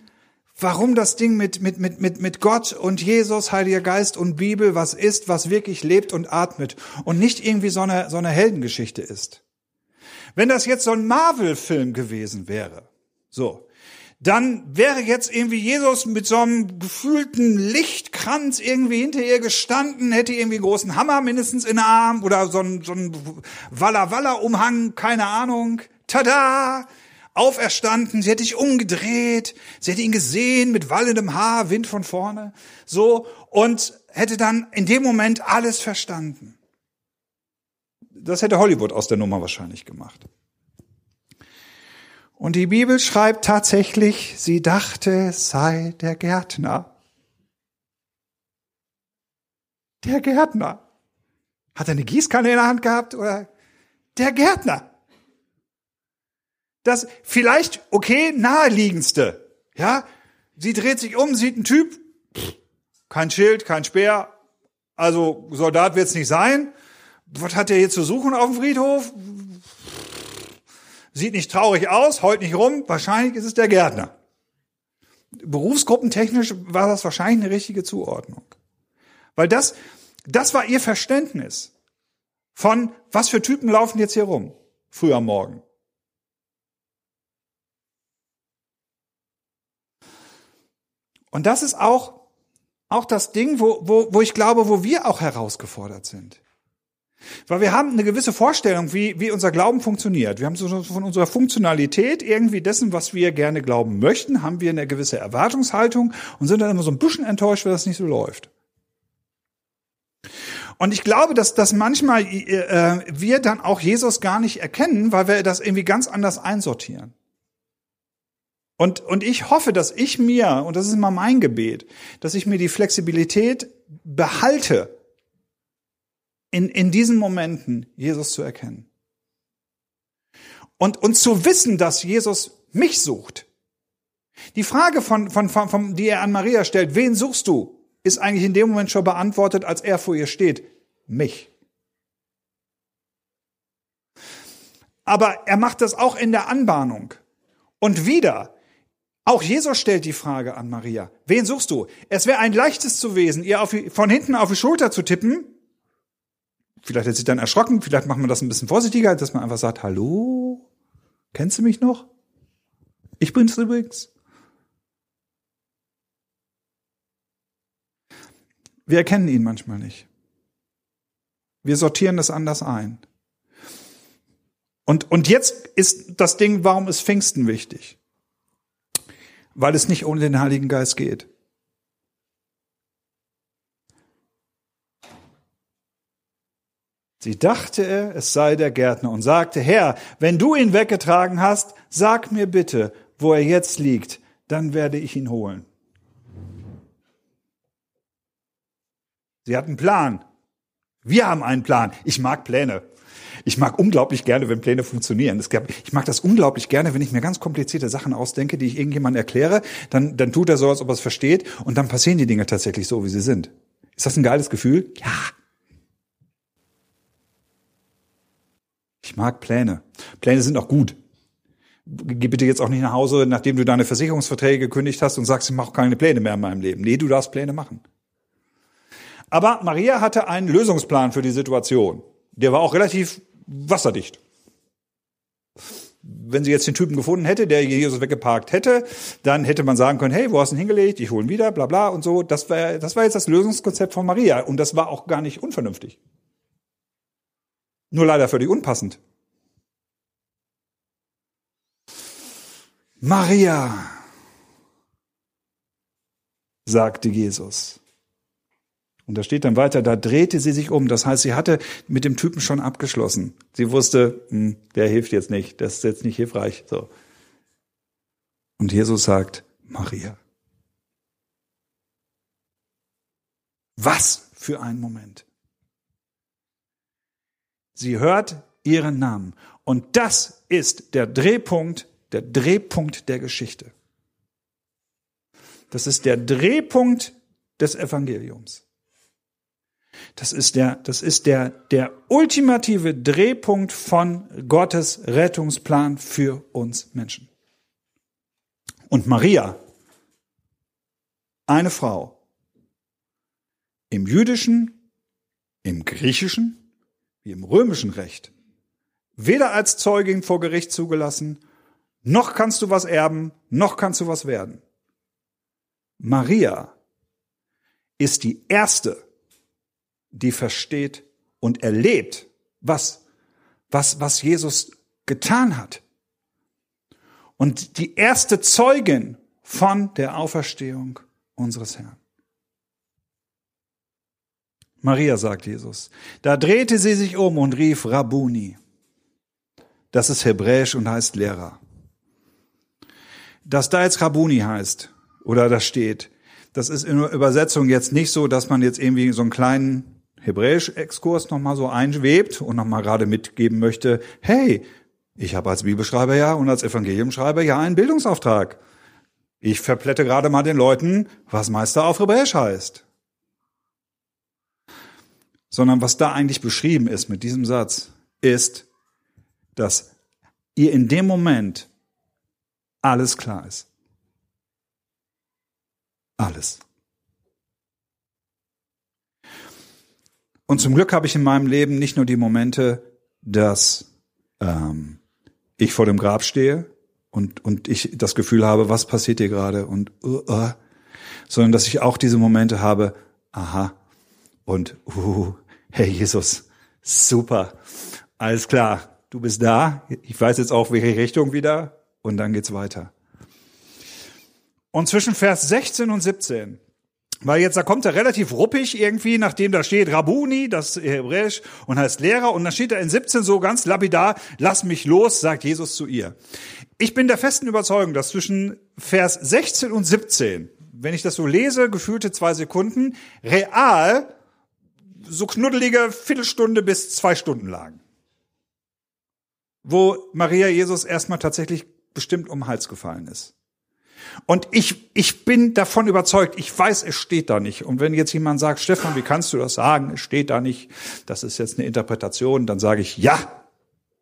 D: warum das Ding mit, mit, mit, mit, mit Gott und Jesus, Heiliger Geist und Bibel was ist, was wirklich lebt und atmet und nicht irgendwie so eine, so eine Heldengeschichte ist. Wenn das jetzt so ein Marvel-Film gewesen wäre, so, dann wäre jetzt irgendwie Jesus mit so einem gefühlten Lichtkranz irgendwie hinter ihr gestanden, hätte irgendwie einen großen Hammer mindestens in der Arm oder so ein, so ein Walla-Walla-Umhang, keine Ahnung. Tada! Auferstanden, sie hätte sich umgedreht, sie hätte ihn gesehen mit wallendem Haar, Wind von vorne, so, und hätte dann in dem Moment alles verstanden. Das hätte Hollywood aus der Nummer wahrscheinlich gemacht. Und die Bibel schreibt tatsächlich, sie dachte, es sei der Gärtner. Der Gärtner. Hat er eine Gießkanne in der Hand gehabt oder der Gärtner? Das vielleicht okay naheliegendste. Ja, sie dreht sich um, sieht einen Typ, kein Schild, kein Speer, also Soldat wird's nicht sein. Was hat er hier zu suchen auf dem Friedhof? Sieht nicht traurig aus, heult nicht rum, wahrscheinlich ist es der Gärtner. Berufsgruppentechnisch war das wahrscheinlich eine richtige Zuordnung. Weil das, das war ihr Verständnis von, was für Typen laufen jetzt hier rum, früh am Morgen. Und das ist auch, auch das Ding, wo, wo, wo ich glaube, wo wir auch herausgefordert sind. Weil wir haben eine gewisse Vorstellung, wie, wie unser Glauben funktioniert. Wir haben so von unserer Funktionalität irgendwie dessen, was wir gerne glauben möchten, haben wir eine gewisse Erwartungshaltung und sind dann immer so ein bisschen enttäuscht, wenn das nicht so läuft. Und ich glaube, dass, dass manchmal äh, wir dann auch Jesus gar nicht erkennen, weil wir das irgendwie ganz anders einsortieren. Und, und ich hoffe, dass ich mir, und das ist immer mein Gebet, dass ich mir die Flexibilität behalte, in, in diesen Momenten Jesus zu erkennen. Und, und zu wissen, dass Jesus mich sucht. Die Frage, von, von, von, von, die er an Maria stellt, wen suchst du, ist eigentlich in dem Moment schon beantwortet, als er vor ihr steht. Mich. Aber er macht das auch in der Anbahnung. Und wieder, auch Jesus stellt die Frage an Maria, wen suchst du? Es wäre ein leichtes zu wesen, ihr auf, von hinten auf die Schulter zu tippen. Vielleicht hat sie dann erschrocken, vielleicht macht man das ein bisschen vorsichtiger, dass man einfach sagt, hallo, kennst du mich noch? Ich bin's übrigens. Wir erkennen ihn manchmal nicht. Wir sortieren das anders ein. Und, und jetzt ist das Ding, warum ist Pfingsten wichtig? Weil es nicht ohne den Heiligen Geist geht. Sie dachte, es sei der Gärtner und sagte, Herr, wenn du ihn weggetragen hast, sag mir bitte, wo er jetzt liegt, dann werde ich ihn holen. Sie hat einen Plan. Wir haben einen Plan. Ich mag Pläne. Ich mag unglaublich gerne, wenn Pläne funktionieren. ich mag das unglaublich gerne, wenn ich mir ganz komplizierte Sachen ausdenke, die ich irgendjemandem erkläre, dann, dann tut er so, als ob er es versteht und dann passieren die Dinge tatsächlich so, wie sie sind. Ist das ein geiles Gefühl? Ja. Ich mag Pläne. Pläne sind auch gut. Geh bitte jetzt auch nicht nach Hause, nachdem du deine Versicherungsverträge gekündigt hast und sagst, ich mache keine Pläne mehr in meinem Leben. Nee, du darfst Pläne machen. Aber Maria hatte einen Lösungsplan für die Situation. Der war auch relativ wasserdicht. Wenn sie jetzt den Typen gefunden hätte, der Jesus weggeparkt hätte, dann hätte man sagen können, hey, wo hast du ihn hingelegt? Ich hole ihn wieder, bla bla und so. Das war, das war jetzt das Lösungskonzept von Maria. Und das war auch gar nicht unvernünftig. Nur leider völlig unpassend. Maria, sagte Jesus. Und da steht dann weiter, da drehte sie sich um. Das heißt, sie hatte mit dem Typen schon abgeschlossen. Sie wusste, hm, der hilft jetzt nicht, das ist jetzt nicht hilfreich. So. Und Jesus sagt, Maria. Was für ein Moment. Sie hört ihren Namen. Und das ist der Drehpunkt, der Drehpunkt der Geschichte. Das ist der Drehpunkt des Evangeliums. Das ist der, das ist der, der ultimative Drehpunkt von Gottes Rettungsplan für uns Menschen. Und Maria, eine Frau, im jüdischen, im griechischen, wie im römischen Recht, weder als Zeugin vor Gericht zugelassen, noch kannst du was erben, noch kannst du was werden. Maria ist die erste, die versteht und erlebt, was, was, was Jesus getan hat. Und die erste Zeugin von der Auferstehung unseres Herrn. Maria, sagt Jesus. Da drehte sie sich um und rief Rabuni. Das ist hebräisch und heißt Lehrer. Dass da jetzt Rabuni heißt oder da steht, das ist in der Übersetzung jetzt nicht so, dass man jetzt irgendwie so einen kleinen Hebräisch-Exkurs nochmal so einschwebt und nochmal gerade mitgeben möchte, hey, ich habe als Bibelschreiber ja und als Evangeliumschreiber ja einen Bildungsauftrag. Ich verplätte gerade mal den Leuten, was Meister auf Hebräisch heißt. Sondern was da eigentlich beschrieben ist mit diesem Satz, ist, dass ihr in dem Moment alles klar ist. Alles. Und zum Glück habe ich in meinem Leben nicht nur die Momente, dass ähm, ich vor dem Grab stehe und, und ich das Gefühl habe, was passiert hier gerade und uh, uh, sondern dass ich auch diese Momente habe, aha, und uh, Herr Jesus, super, alles klar, du bist da, ich weiß jetzt auch, welche Richtung wieder. Und dann geht's weiter. Und zwischen Vers 16 und 17 Weil jetzt, da kommt er relativ ruppig irgendwie, nachdem da steht Rabuni, das ist Hebräisch, und heißt Lehrer, und dann steht er in 17 so ganz lapidar, lass mich los, sagt Jesus zu ihr. Ich bin der festen Überzeugung, dass zwischen Vers 16 und 17, wenn ich das so lese, gefühlte zwei Sekunden, real so knuddelige Viertelstunde bis zwei Stunden lagen. Wo Maria Jesus erstmal tatsächlich bestimmt um den Hals gefallen ist. Und ich, ich bin davon überzeugt, ich weiß, es steht da nicht. Und wenn jetzt jemand sagt, Stefan, wie kannst du das sagen? Es steht da nicht. Das ist jetzt eine Interpretation. Dann sage ich, ja,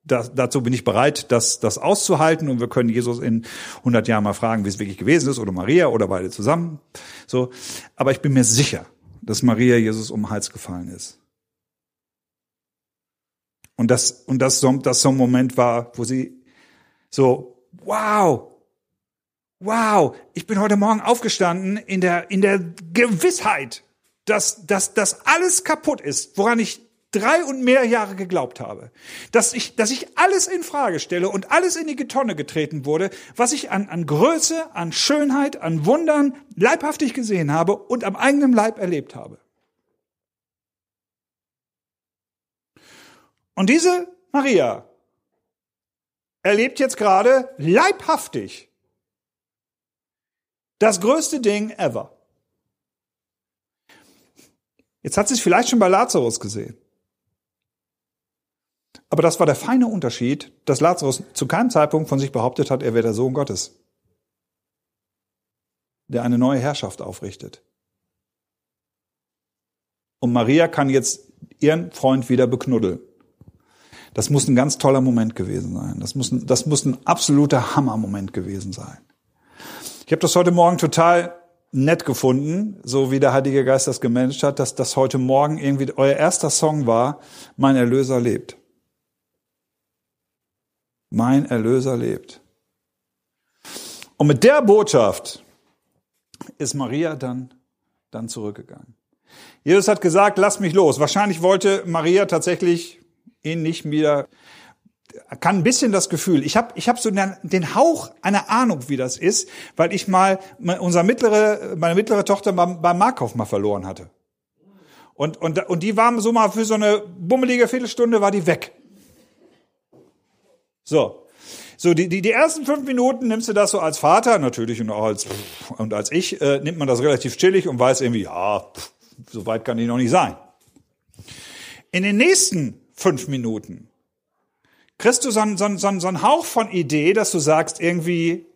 D: das, dazu bin ich bereit, das, das auszuhalten. Und wir können Jesus in 100 Jahren mal fragen, wie es wirklich gewesen ist, oder Maria, oder beide zusammen. So. Aber ich bin mir sicher, dass Maria Jesus um den Hals gefallen ist. Und das, und das das so ein Moment war, wo sie so, wow, wow, ich bin heute Morgen aufgestanden in der, in der Gewissheit, dass, dass, dass alles kaputt ist, woran ich drei und mehr Jahre geglaubt habe, dass ich, dass ich alles in Frage stelle und alles in die Tonne getreten wurde, was ich an, an Größe, an Schönheit, an Wundern leibhaftig gesehen habe und am eigenen Leib erlebt habe. Und diese Maria erlebt jetzt gerade leibhaftig das größte Ding ever. Jetzt hat sie es vielleicht schon bei Lazarus gesehen. Aber das war der feine Unterschied, dass Lazarus zu keinem Zeitpunkt von sich behauptet hat, er wäre der Sohn Gottes, der eine neue Herrschaft aufrichtet. Und Maria kann jetzt ihren Freund wieder beknuddeln. Das muss ein ganz toller Moment gewesen sein. Das muss ein, das muss ein absoluter Hammermoment gewesen sein. Ich habe das heute Morgen total nett gefunden, so wie der Heilige Geist das gemanagt hat, dass das heute Morgen irgendwie euer erster Song war, Mein Erlöser lebt. Mein Erlöser lebt. Und mit der Botschaft ist Maria dann, dann zurückgegangen. Jesus hat gesagt, lass mich los. Wahrscheinlich wollte Maria tatsächlich ihn nicht wieder kann ein bisschen das Gefühl, ich habe ich hab so den Hauch einer Ahnung, wie das ist, weil ich mal unser mittlere, meine mittlere Tochter beim, beim Markov mal verloren hatte. Und, und, und die war so mal für so eine bummelige Viertelstunde war die weg. So. So, die, die, die ersten fünf Minuten nimmst du das so als Vater, natürlich und auch als, und als ich, äh, nimmt man das relativ chillig und weiß irgendwie, ja, pff, so weit kann ich noch nicht sein. In den nächsten fünf Minuten kriegst du so einen, so, einen, so einen Hauch von Idee, dass du sagst irgendwie,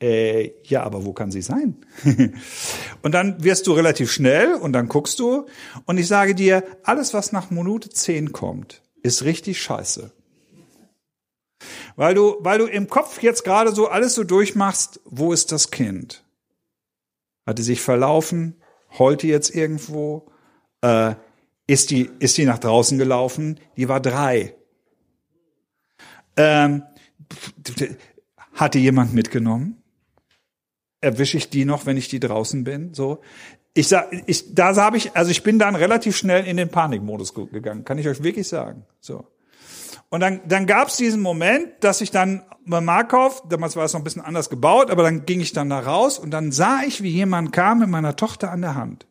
D: äh, ja, aber wo kann sie sein? (laughs) und dann wirst du relativ schnell und dann guckst du und ich sage dir, alles, was nach Minute 10 kommt, ist richtig scheiße. Weil du, weil du im Kopf jetzt gerade so alles so durchmachst, wo ist das Kind? Hat die sich verlaufen? Heult die jetzt irgendwo? Äh, ist die, ist die nach draußen gelaufen? Die war drei. Ähm, hatte jemand mitgenommen? Erwische ich die noch, wenn ich die draußen bin? So, ich sag, ich, da habe ich, also ich bin dann relativ schnell in den Panikmodus gegangen, kann ich euch wirklich sagen. So. Und dann, dann gab es diesen Moment, dass ich dann bei Markov, damals war es noch ein bisschen anders gebaut, aber dann ging ich dann da raus und dann sah ich, wie jemand kam mit meiner Tochter an der Hand.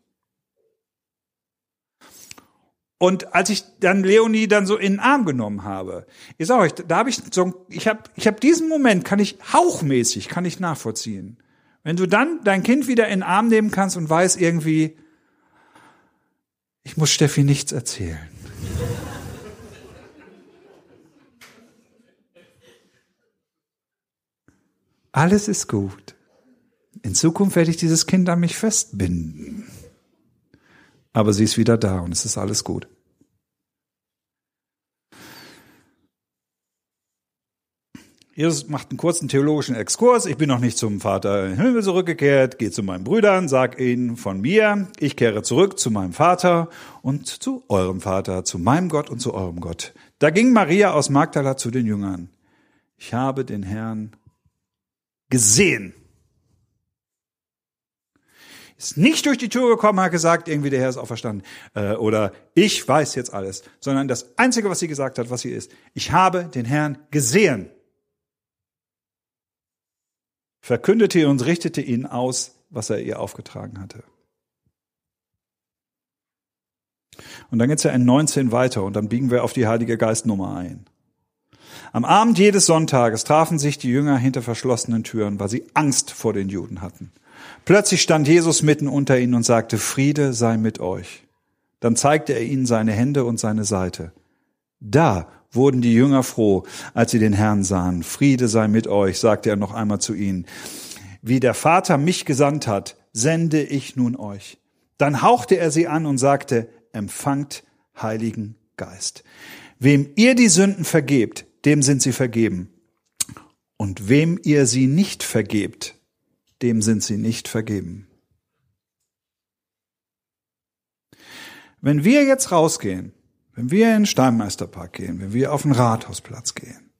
D: Und als ich dann Leonie dann so in den Arm genommen habe, ich sage euch, da habe ich so, ich habe, ich habe diesen Moment, kann ich hauchmäßig, kann ich nachvollziehen. Wenn du dann dein Kind wieder in den Arm nehmen kannst und weißt irgendwie, ich muss Steffi nichts erzählen. Alles ist gut. In Zukunft werde ich dieses Kind an mich festbinden aber sie ist wieder da und es ist alles gut. Jesus macht einen kurzen theologischen Exkurs. Ich bin noch nicht zum Vater im Himmel zurückgekehrt, gehe zu meinen Brüdern, sag ihnen von mir, ich kehre zurück zu meinem Vater und zu eurem Vater, zu meinem Gott und zu eurem Gott. Da ging Maria aus Magdala zu den Jüngern. Ich habe den Herrn gesehen ist nicht durch die Tür gekommen, hat gesagt, irgendwie der Herr ist auferstanden. Äh, oder ich weiß jetzt alles. Sondern das Einzige, was sie gesagt hat, was sie ist, ich habe den Herrn gesehen. Verkündete und richtete ihn aus, was er ihr aufgetragen hatte. Und dann geht's ja in 19 weiter und dann biegen wir auf die Heilige Geistnummer ein. Am Abend jedes Sonntages trafen sich die Jünger hinter verschlossenen Türen, weil sie Angst vor den Juden hatten. Plötzlich stand Jesus mitten unter ihnen und sagte, Friede sei mit euch. Dann zeigte er ihnen seine Hände und seine Seite. Da wurden die Jünger froh, als sie den Herrn sahen. Friede sei mit euch, sagte er noch einmal zu ihnen. Wie der Vater mich gesandt hat, sende ich nun euch. Dann hauchte er sie an und sagte, empfangt Heiligen Geist. Wem ihr die Sünden vergebt, dem sind sie vergeben. Und wem ihr sie nicht vergebt, dem sind sie nicht vergeben. Wenn wir jetzt rausgehen, wenn wir in den Steinmeisterpark gehen, wenn wir auf den Rathausplatz gehen,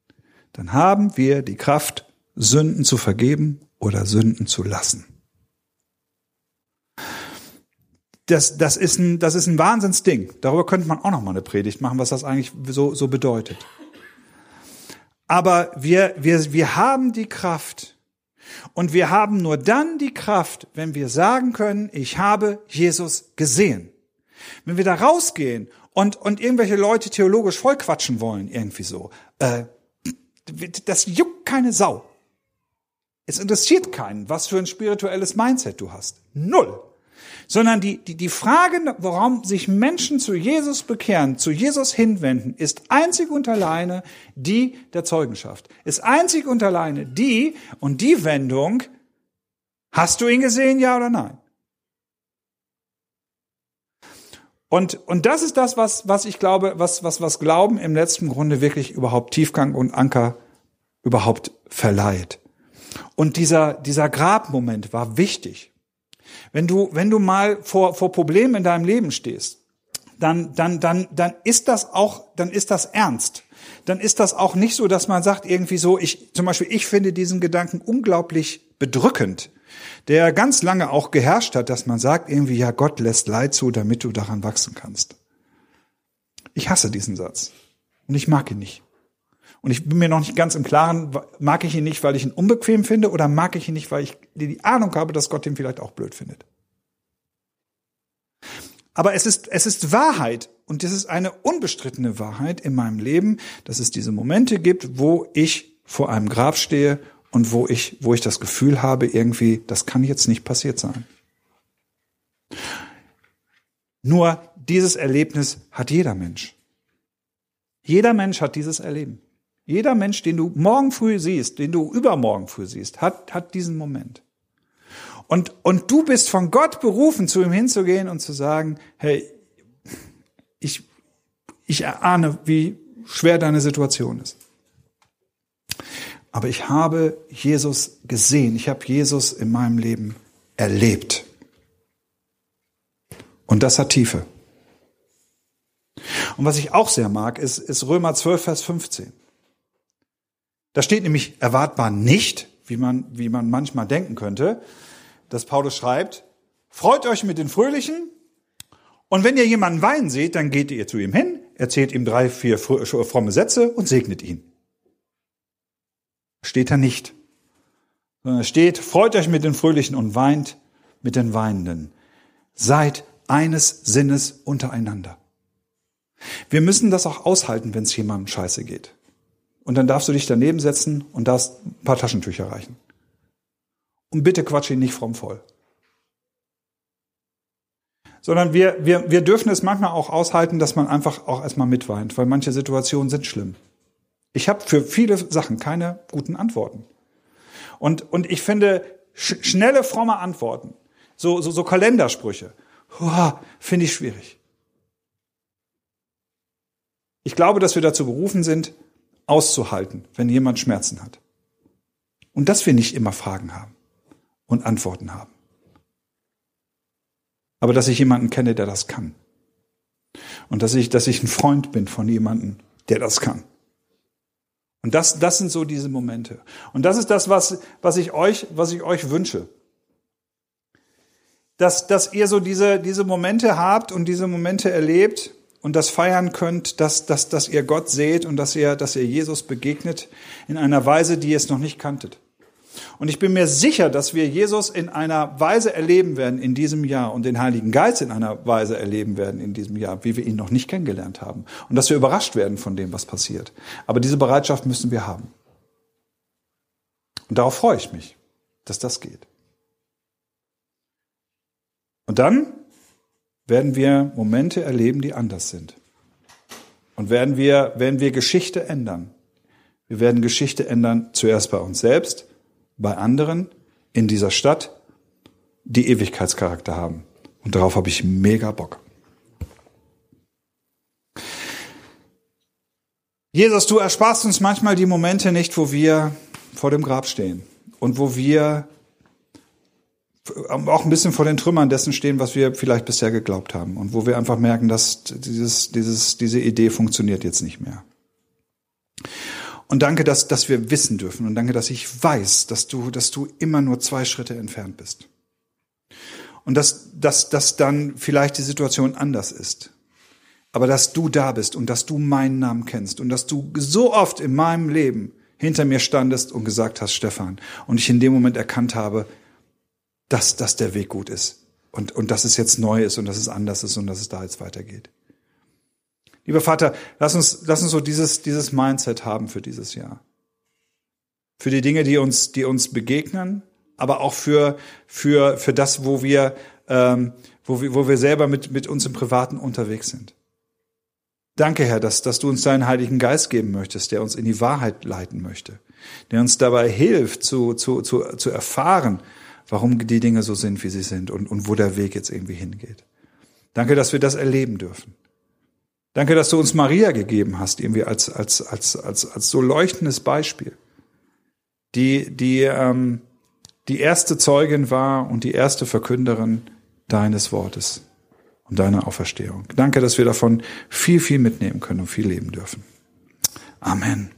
D: dann haben wir die Kraft, Sünden zu vergeben oder Sünden zu lassen. Das, das, ist ein, das ist ein Wahnsinnsding. Darüber könnte man auch noch mal eine Predigt machen, was das eigentlich so, so bedeutet. Aber wir, wir, wir haben die Kraft. Und wir haben nur dann die Kraft, wenn wir sagen können, ich habe Jesus gesehen. Wenn wir da rausgehen und, und irgendwelche Leute theologisch vollquatschen wollen, irgendwie so, äh, das juckt keine Sau. Es interessiert keinen, was für ein spirituelles Mindset du hast. Null. Sondern die, die, die Frage, warum sich Menschen zu Jesus bekehren, zu Jesus hinwenden, ist einzig und alleine die der Zeugenschaft. Ist einzig und alleine die und die Wendung, hast du ihn gesehen, ja oder nein? Und, und das ist das, was, was ich glaube, was, was, was Glauben im letzten Grunde wirklich überhaupt Tiefgang und Anker überhaupt verleiht. Und dieser, dieser Grabmoment war wichtig. Wenn du, wenn du mal vor, vor Problemen in deinem Leben stehst, dann, dann, dann, dann ist das auch, dann ist das ernst. Dann ist das auch nicht so, dass man sagt irgendwie so, ich, zum Beispiel, ich finde diesen Gedanken unglaublich bedrückend der ganz lange auch geherrscht hat, dass man sagt irgendwie, ja, Gott lässt Leid zu, damit du daran wachsen kannst. Ich hasse diesen Satz. Und ich mag ihn nicht. Und ich bin mir noch nicht ganz im Klaren, mag ich ihn nicht, weil ich ihn unbequem finde oder mag ich ihn nicht, weil ich die Ahnung habe, dass Gott ihn vielleicht auch blöd findet. Aber es ist, es ist Wahrheit und es ist eine unbestrittene Wahrheit in meinem Leben, dass es diese Momente gibt, wo ich vor einem Grab stehe und wo ich, wo ich das Gefühl habe, irgendwie, das kann jetzt nicht passiert sein. Nur dieses Erlebnis hat jeder Mensch. Jeder Mensch hat dieses Erleben. Jeder Mensch, den du morgen früh siehst, den du übermorgen früh siehst, hat, hat diesen Moment. Und, und du bist von Gott berufen, zu ihm hinzugehen und zu sagen, hey, ich, ich erahne, wie schwer deine Situation ist aber ich habe Jesus gesehen, ich habe Jesus in meinem Leben erlebt. Und das hat Tiefe. Und was ich auch sehr mag, ist, ist Römer 12, Vers 15. Da steht nämlich erwartbar nicht, wie man, wie man manchmal denken könnte, dass Paulus schreibt, freut euch mit den Fröhlichen und wenn ihr jemanden weinen seht, dann geht ihr zu ihm hin, erzählt ihm drei, vier fromme Sätze und segnet ihn. Steht da nicht. Sondern steht, freut euch mit den Fröhlichen und weint mit den Weinenden. Seid eines Sinnes untereinander. Wir müssen das auch aushalten, wenn es jemandem scheiße geht. Und dann darfst du dich daneben setzen und darfst ein paar Taschentücher reichen. Und bitte quatsch ihn nicht fromm voll. Sondern wir, wir, wir dürfen es manchmal auch aushalten, dass man einfach auch erstmal mitweint, weil manche Situationen sind schlimm. Ich habe für viele Sachen keine guten Antworten. Und, und ich finde, sch schnelle, fromme Antworten, so, so, so Kalendersprüche, finde ich schwierig. Ich glaube, dass wir dazu berufen sind, auszuhalten, wenn jemand Schmerzen hat. Und dass wir nicht immer Fragen haben und Antworten haben. Aber dass ich jemanden kenne, der das kann. Und dass ich, dass ich ein Freund bin von jemandem, der das kann. Und das, das sind so diese Momente. Und das ist das, was, was ich euch, was ich euch wünsche. Dass, dass ihr so diese, diese Momente habt und diese Momente erlebt und das feiern könnt, dass, dass, dass ihr Gott seht und dass ihr, dass ihr Jesus begegnet in einer Weise, die ihr es noch nicht kanntet. Und ich bin mir sicher, dass wir Jesus in einer Weise erleben werden in diesem Jahr und den Heiligen Geist in einer Weise erleben werden in diesem Jahr, wie wir ihn noch nicht kennengelernt haben. Und dass wir überrascht werden von dem, was passiert. Aber diese Bereitschaft müssen wir haben. Und darauf freue ich mich, dass das geht. Und dann werden wir Momente erleben, die anders sind. Und werden wir, werden wir Geschichte ändern. Wir werden Geschichte ändern, zuerst bei uns selbst, bei anderen, in dieser Stadt, die Ewigkeitscharakter haben. Und darauf habe ich mega Bock. Jesus, du ersparst uns manchmal die Momente nicht, wo wir vor dem Grab stehen und wo wir auch ein bisschen vor den Trümmern dessen stehen, was wir vielleicht bisher geglaubt haben und wo wir einfach merken, dass dieses, dieses, diese Idee funktioniert jetzt nicht mehr. Und danke, dass, dass wir wissen dürfen und danke, dass ich weiß, dass du, dass du immer nur zwei Schritte entfernt bist. Und dass, dass, dass dann vielleicht die Situation anders ist. Aber dass du da bist und dass du meinen Namen kennst und dass du so oft in meinem Leben hinter mir standest und gesagt hast, Stefan, und ich in dem Moment erkannt habe, dass, dass der Weg gut ist und, und dass es jetzt neu ist und dass es anders ist und dass es da jetzt weitergeht. Lieber Vater, lass uns, lass uns so dieses, dieses Mindset haben für dieses Jahr. Für die Dinge, die uns, die uns begegnen, aber auch für, für, für das, wo wir, ähm, wo wir, wo wir selber mit, mit uns im Privaten unterwegs sind. Danke, Herr, dass, dass du uns deinen Heiligen Geist geben möchtest, der uns in die Wahrheit leiten möchte, der uns dabei hilft, zu, zu, zu, zu erfahren, warum die Dinge so sind, wie sie sind und, und wo der Weg jetzt irgendwie hingeht. Danke, dass wir das erleben dürfen. Danke, dass du uns Maria gegeben hast, irgendwie als, als, als, als, als so leuchtendes Beispiel, die, die, ähm, die erste Zeugin war und die erste Verkünderin deines Wortes und deiner Auferstehung. Danke, dass wir davon viel, viel mitnehmen können und viel leben dürfen. Amen.